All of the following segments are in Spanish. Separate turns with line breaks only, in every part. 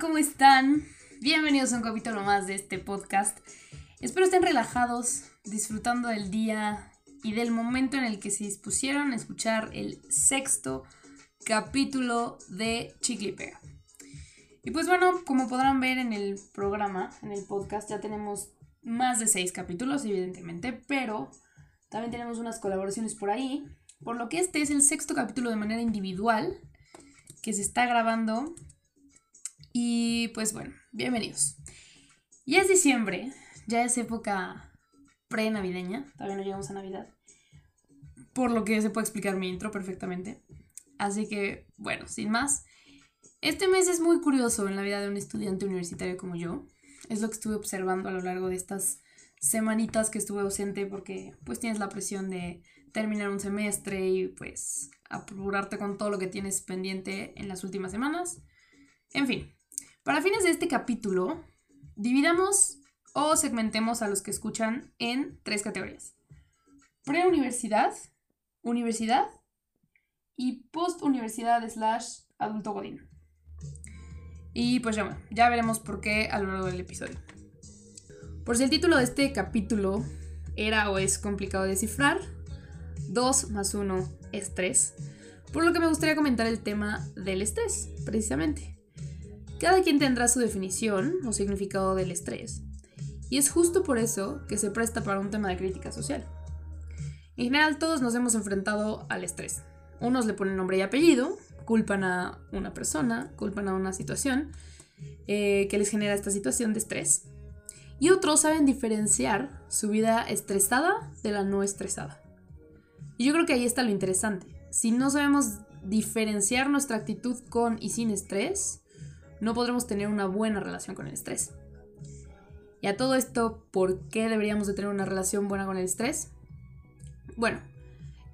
¿cómo están? Bienvenidos a un capítulo más de este podcast. Espero estén relajados, disfrutando del día y del momento en el que se dispusieron a escuchar el sexto capítulo de Chicle y pues bueno, como podrán ver en el programa, en el podcast, ya tenemos más de seis capítulos, evidentemente, pero también tenemos unas colaboraciones por ahí, por lo que este es el sexto capítulo de manera individual que se está grabando. Y pues bueno, bienvenidos. Ya es diciembre, ya es época pre-navideña, todavía no llegamos a Navidad, por lo que se puede explicar mi intro perfectamente. Así que, bueno, sin más, este mes es muy curioso en la vida de un estudiante universitario como yo. Es lo que estuve observando a lo largo de estas semanitas que estuve ausente porque pues tienes la presión de terminar un semestre y pues apurarte con todo lo que tienes pendiente en las últimas semanas. En fin, para fines de este capítulo, dividamos o segmentemos a los que escuchan en tres categorías. Preuniversidad, universidad y postuniversidad slash adulto godín. Y pues ya, ya veremos por qué a lo largo del episodio. Por si el título de este capítulo era o es complicado de descifrar, 2 más 1 es 3, por lo que me gustaría comentar el tema del estrés, precisamente. Cada quien tendrá su definición o significado del estrés, y es justo por eso que se presta para un tema de crítica social. En general todos nos hemos enfrentado al estrés. Unos le ponen nombre y apellido, culpan a una persona, culpan a una situación eh, que les genera esta situación de estrés. Y otros saben diferenciar su vida estresada de la no estresada. Y yo creo que ahí está lo interesante. Si no sabemos diferenciar nuestra actitud con y sin estrés, no podremos tener una buena relación con el estrés. Y a todo esto, ¿por qué deberíamos de tener una relación buena con el estrés? Bueno,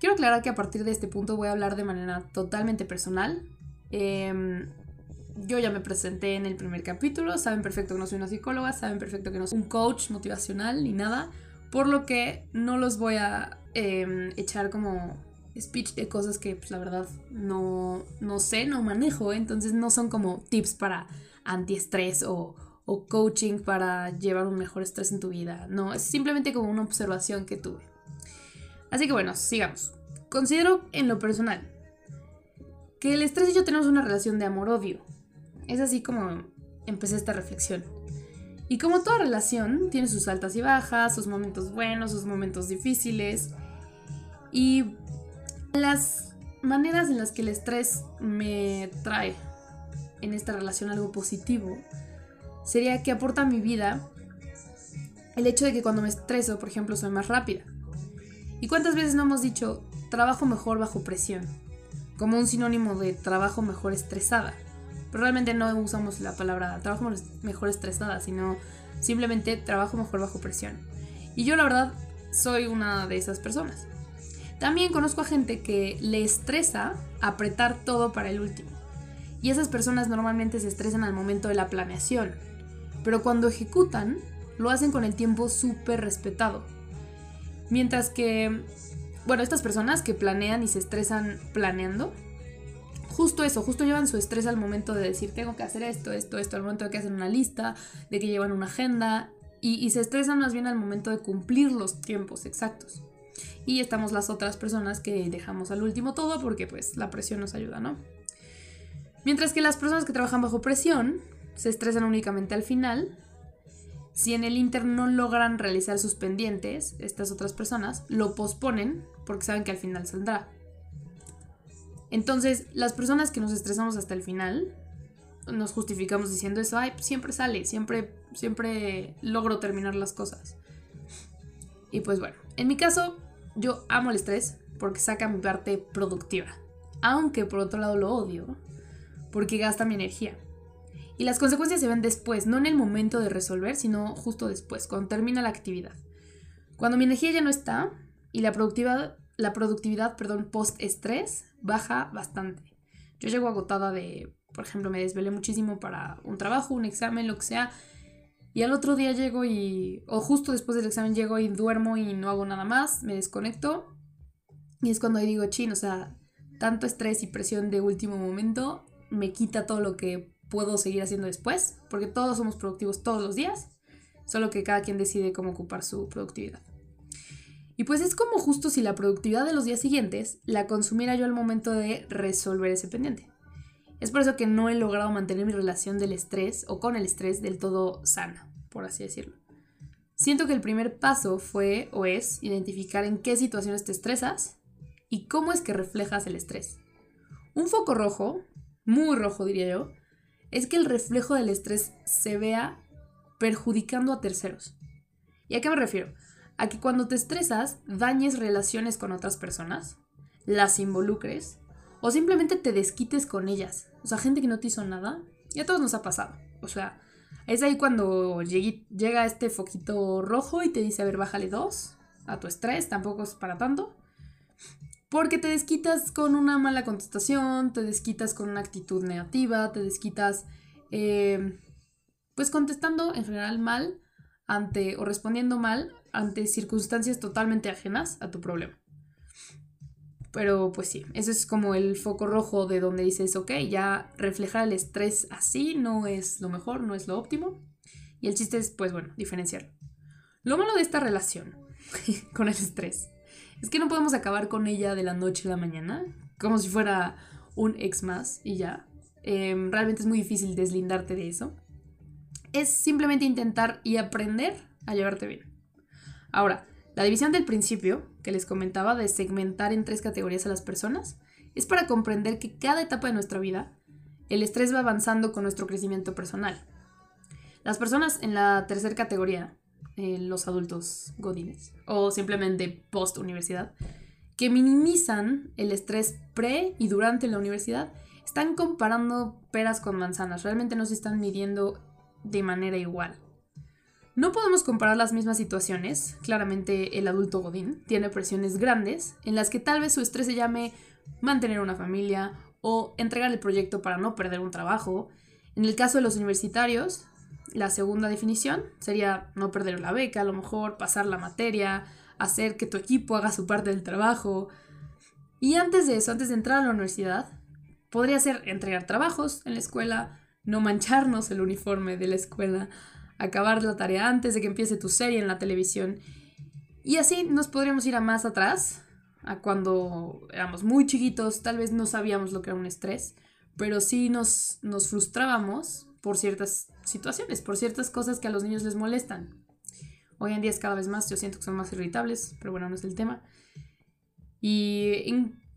Quiero aclarar que a partir de este punto voy a hablar de manera totalmente personal. Em, yo ya me presenté en el primer capítulo, saben perfecto que no soy una psicóloga, saben perfecto que no soy un coach motivacional ni nada, por lo que no los voy a em, echar como speech de cosas que pues, la verdad no, no sé, no manejo, entonces no son como tips para antiestrés o, o coaching para llevar un mejor estrés en tu vida, no, es simplemente como una observación que tuve. Así que bueno, sigamos. Considero en lo personal que el estrés y yo tenemos una relación de amor-odio. Es así como empecé esta reflexión. Y como toda relación, tiene sus altas y bajas, sus momentos buenos, sus momentos difíciles. Y las maneras en las que el estrés me trae en esta relación algo positivo sería que aporta a mi vida el hecho de que cuando me estreso, por ejemplo, soy más rápida. ¿Y cuántas veces no hemos dicho trabajo mejor bajo presión? Como un sinónimo de trabajo mejor estresada. Pero realmente no usamos la palabra trabajo mejor estresada, sino simplemente trabajo mejor bajo presión. Y yo la verdad soy una de esas personas. También conozco a gente que le estresa apretar todo para el último. Y esas personas normalmente se estresan al momento de la planeación. Pero cuando ejecutan, lo hacen con el tiempo súper respetado Mientras que, bueno, estas personas que planean y se estresan planeando, justo eso, justo llevan su estrés al momento de decir, tengo que hacer esto, esto, esto, al momento de que hacen una lista, de que llevan una agenda, y, se estresan más bien al momento de cumplir los tiempos exactos. Y estamos las otras personas que dejamos al último todo porque pues la presión nos ayuda, ¿no? Mientras que las personas que trabajan bajo presión se estresan únicamente al final si en el Inter no logran realizar sus pendientes, estas otras personas lo posponen porque saben que al final saldrá. Entonces, las personas que nos estresamos hasta el final, nos justificamos diciendo eso, ay, siempre sale, siempre, siempre logro terminar las cosas. Y pues bueno, en mi caso, yo amo el estrés porque saca mi parte productiva. Aunque por otro lado lo odio porque gasta mi energía. Y las consecuencias se ven después, no en el momento de resolver, sino justo después, cuando termina la actividad. Cuando mi energía ya no está y la productividad, la productividad perdón, post-estrés baja bastante. Yo llego agotada de, por ejemplo, me desvelé muchísimo para un trabajo, un examen, lo que sea. Y al otro día llego y, o justo después del examen llego y duermo y no hago nada más, me desconecto. Y es cuando digo, chin, o sea, tanto estrés y presión de último momento me quita todo lo que puedo seguir haciendo después, porque todos somos productivos todos los días, solo que cada quien decide cómo ocupar su productividad. Y pues es como justo si la productividad de los días siguientes la consumiera yo al momento de resolver ese pendiente. Es por eso que no he logrado mantener mi relación del estrés o con el estrés del todo sana, por así decirlo. Siento que el primer paso fue o es identificar en qué situaciones te estresas y cómo es que reflejas el estrés. Un foco rojo, muy rojo diría yo, es que el reflejo del estrés se vea perjudicando a terceros. ¿Y a qué me refiero? A que cuando te estresas dañes relaciones con otras personas, las involucres o simplemente te desquites con ellas. O sea, gente que no te hizo nada, y a todos nos ha pasado. O sea, es ahí cuando llega este foquito rojo y te dice, a ver, bájale dos a tu estrés, tampoco es para tanto. Porque te desquitas con una mala contestación, te desquitas con una actitud negativa, te desquitas, eh, pues contestando en general mal ante o respondiendo mal ante circunstancias totalmente ajenas a tu problema. Pero pues sí, ese es como el foco rojo de donde dices, ok, ya reflejar el estrés así no es lo mejor, no es lo óptimo. Y el chiste es, pues bueno, diferenciarlo. Lo malo de esta relación con el estrés es que no podemos acabar con ella de la noche a la mañana, como si fuera un ex más y ya. Em, realmente es muy difícil deslindarte de eso. Es simplemente intentar y aprender a llevarte bien. Ahora, la división del principio, que les comentaba de segmentar en tres categorías a las personas, es para comprender que cada etapa de nuestra vida, el estrés va avanzando con nuestro crecimiento personal. Las personas en la tercera categoría eh, los adultos godines o simplemente post universidad que minimizan el estrés pre y durante la universidad están comparando peras con manzanas, realmente no se están midiendo de manera igual. No podemos comparar las mismas situaciones, claramente el adulto godín tiene presiones grandes en las que tal vez su estrés se llame mantener una familia o entregar el proyecto para no perder un trabajo. En el caso de los universitarios, la segunda definición sería no perder la beca, a lo mejor pasar la materia, hacer que tu equipo haga su parte del trabajo. Y antes de eso, antes de entrar a la universidad, podría ser entregar trabajos en la escuela, no mancharnos el uniforme de la escuela, acabar la tarea antes de que empiece tu serie en la televisión. Y así nos podríamos ir a más atrás, a cuando éramos muy chiquitos, tal vez no sabíamos lo que era un estrés, pero sí nos, nos frustrábamos por ciertas situaciones, por ciertas cosas que a los niños les molestan. Hoy en día es cada vez más, yo siento que son más irritables, pero bueno, no es el tema. Y,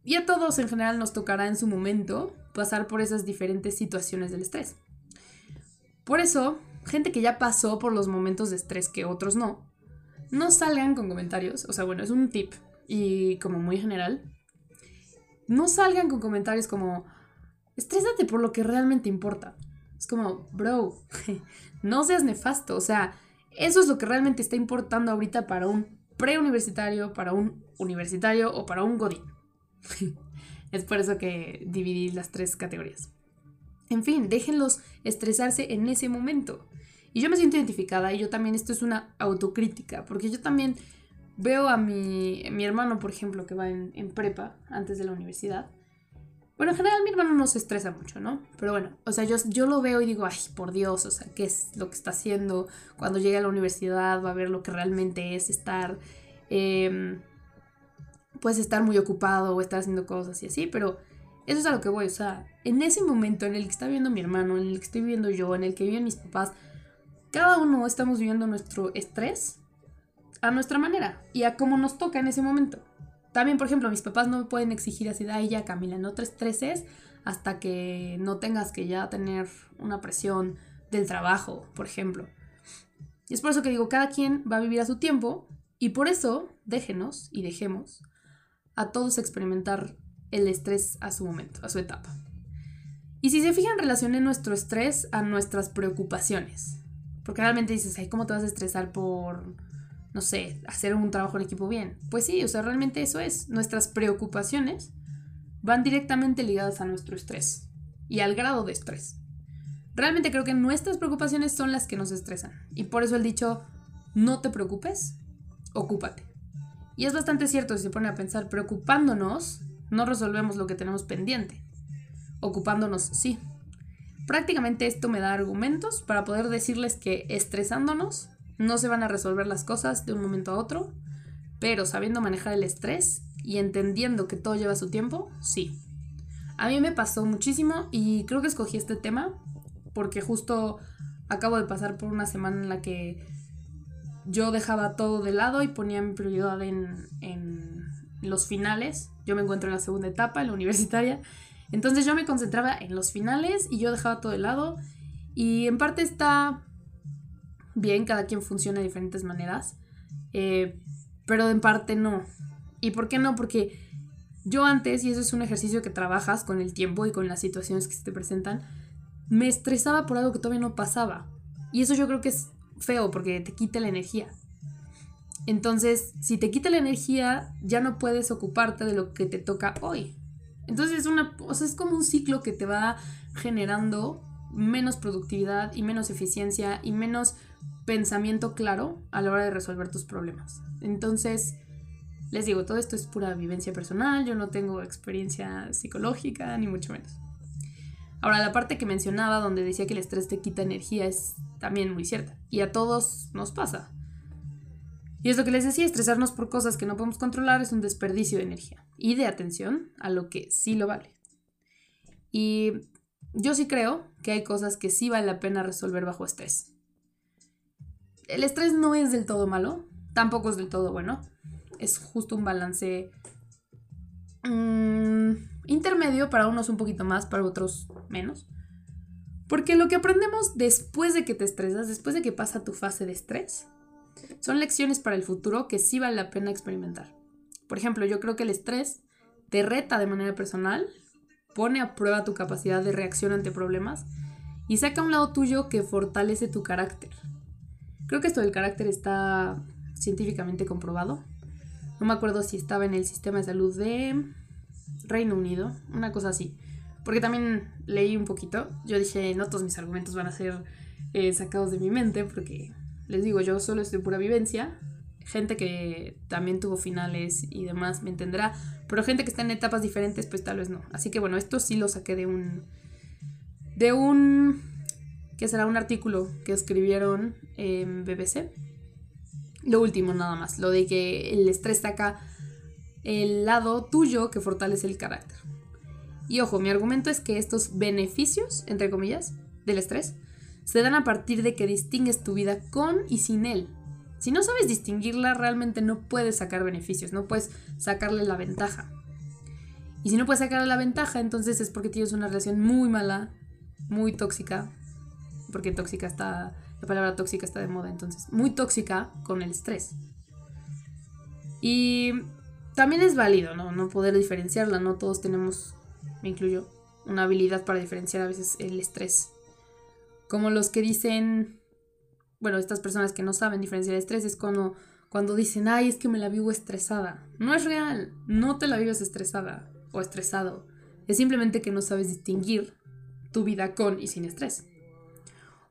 y a todos en general nos tocará en su momento pasar por esas diferentes situaciones del estrés. Por eso, gente que ya pasó por los momentos de estrés que otros no, no salgan con comentarios, o sea, bueno, es un tip y como muy general, no salgan con comentarios como, estrésate por lo que realmente importa. Es como, bro, no seas nefasto. O sea, eso es lo que realmente está importando ahorita para un preuniversitario, para un universitario o para un godín. es por eso que dividí las tres categorías. En fin, déjenlos estresarse en ese momento. Y yo me siento identificada y yo también, esto es una autocrítica, porque yo también veo a mi, mi hermano, por ejemplo, que va en, prepa antes de la universidad, bueno, en general mi hermano no se estresa mucho, ¿no? Pero bueno, o sea, yo, yo lo veo y digo, ay, por Dios, o sea, ¿qué es lo que está haciendo? Cuando llegue a la universidad va a ver lo que realmente es estar, eh, pues estar muy ocupado o estar haciendo cosas y así, pero eso es a lo que voy, o sea, en ese momento en el que está viviendo mi hermano, en el que estoy viviendo yo, en el que viven mis papás, cada uno estamos viviendo nuestro estrés a nuestra manera y a cómo nos toca en ese momento. También, por ejemplo, mis papás no me pueden exigir así de, ay, ya, Camila, no te estreses hasta que no tengas que ya tener una presión del trabajo, por ejemplo. Y es por eso que digo, cada quien va a vivir a su tiempo y por eso déjenos y dejemos a todos experimentar el estrés a su momento, a su etapa. Y si se fijan, relacioné nuestro estrés a nuestras preocupaciones. Porque realmente dices, ay, ¿cómo te vas a estresar por no sé, hacer un trabajo en equipo bien. Pues sí, o sea, realmente eso es. Nuestras preocupaciones van directamente ligadas a nuestro estrés y al grado de estrés. Realmente creo que nuestras preocupaciones son las que nos estresan. Y por eso el dicho, no te preocupes, ocúpate. Y es bastante cierto si se pone a pensar, preocupándonos, no resolvemos lo que tenemos pendiente. Ocupándonos, sí. Prácticamente esto me da argumentos para poder decirles que estresándonos no se van a resolver las cosas de un momento a otro, pero sabiendo manejar el estrés y entendiendo que todo lleva su tiempo, sí. A mí me pasó muchísimo y creo que escogí este tema porque justo acabo de pasar por una semana en la que yo dejaba todo de lado y ponía mi prioridad en, en los finales. Yo me encuentro en la segunda etapa, en la universitaria. Entonces yo me concentraba en los finales y yo dejaba todo de lado. Y en parte está bien, cada quien funciona de diferentes maneras. Eh, pero en parte no. ¿Y por qué no? Porque yo antes, y eso es un ejercicio que trabajas con el tiempo y con las situaciones que se te presentan, me estresaba por algo que todavía no pasaba. Y eso yo creo que es feo porque te quita la energía. Entonces, si te quita la energía, ya no puedes ocuparte de lo que te toca hoy. Entonces, es, una, es como un ciclo que te va generando menos productividad y menos eficiencia y menos pensamiento claro a la hora de resolver tus problemas. Entonces, les digo, todo esto es pura vivencia personal, yo no tengo experiencia psicológica, ni mucho menos. Ahora, la parte que mencionaba donde decía que el estrés te quita energía es también muy cierta. Y a todos nos pasa. Y es lo que les decía, estresarnos por cosas que no podemos controlar es un desperdicio de energía y de atención a lo que sí lo vale. Y yo sí creo que hay cosas que sí vale la pena resolver bajo estrés. El estrés no es del todo malo, tampoco es del todo bueno. Es justo un balance mmm, intermedio, para unos un poquito más, para otros menos. Porque lo que aprendemos después de que te estresas, después de que pasa tu fase de estrés, son lecciones para el futuro que sí vale la pena experimentar. Por ejemplo, yo creo que el estrés te reta de manera personal, pone a prueba tu capacidad de reacción ante problemas y saca un lado tuyo que fortalece tu carácter. Creo que esto del carácter está científicamente comprobado. No me acuerdo si estaba en el sistema de salud de Reino Unido, una cosa así. Porque también leí un poquito. Yo dije, no todos mis argumentos van a ser eh, sacados de mi mente, porque les digo, yo solo estoy pura vivencia. Gente que también tuvo finales y demás me entenderá. Pero gente que está en etapas diferentes, pues tal vez no. Así que bueno, esto sí lo saqué de un. De un. que será un artículo que escribieron en BBC. Lo último, nada más. Lo de que el estrés saca el lado tuyo que fortalece el carácter. Y ojo, mi argumento es que estos beneficios, entre comillas, del estrés, se dan a partir de que distingues tu vida con y sin él. Si no sabes distinguirla, realmente no puedes sacar beneficios, no puedes sacarle la ventaja. Y si no puedes sacarle la ventaja, entonces es porque tienes una relación muy mala, muy tóxica, porque tóxica está, la palabra tóxica está de moda, entonces, muy tóxica con el estrés. Y también es válido, ¿no? No poder diferenciarla, no todos tenemos me incluyo, una habilidad para diferenciar a veces el estrés. Como los que dicen, bueno, estas personas que no saben diferenciar estrés es cuando, cuando dicen, ay, es que me la vivo estresada. No es real, no te la vives estresada o estresado. Es simplemente que no sabes distinguir tu vida con y sin estrés.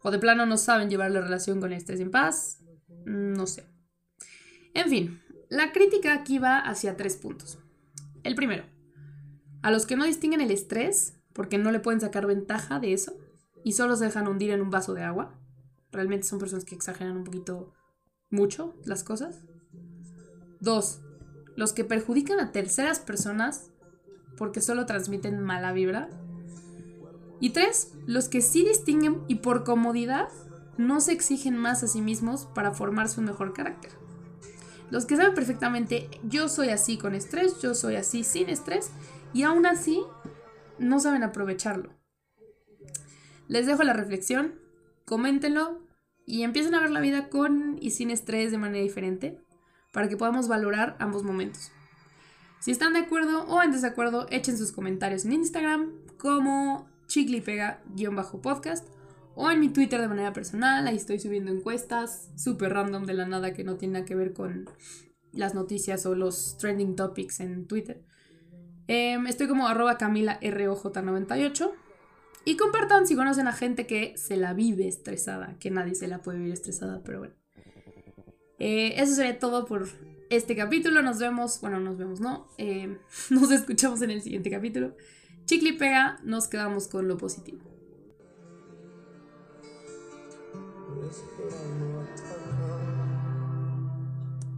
O de plano no saben llevar la relación con el estrés en paz. No sé. En fin, la crítica aquí va hacia tres puntos. El primero, a los que no distinguen el estrés, porque no le pueden sacar ventaja de eso, y solo se dejan hundir en un vaso de agua. Realmente son personas que exageran un poquito mucho las cosas. Dos, los que perjudican a terceras personas porque solo transmiten mala vibra. Y tres, los que sí distinguen y por comodidad no se exigen más a sí mismos para formarse un mejor carácter. Los que saben perfectamente, yo soy así con estrés, yo soy así sin estrés, y aún así no saben aprovecharlo. Les dejo la reflexión, coméntenlo y empiecen a ver la vida con y sin estrés de manera diferente para que podamos valorar ambos momentos. Si están de acuerdo o en desacuerdo, echen sus comentarios en Instagram como chiclipega-podcast o en mi Twitter de manera personal. Ahí estoy subiendo encuestas súper random de la nada que no tienen nada que ver con las noticias o los trending topics en Twitter. Em, estoy como arroba camilaroj98. Y compartan si conocen a gente que se la vive estresada, que nadie se la puede vivir estresada, pero bueno. Eh, eso sería todo por este capítulo. Nos vemos, bueno, nos vemos, ¿no? Eh, nos escuchamos en el siguiente capítulo. Chicle pega, nos quedamos con lo positivo.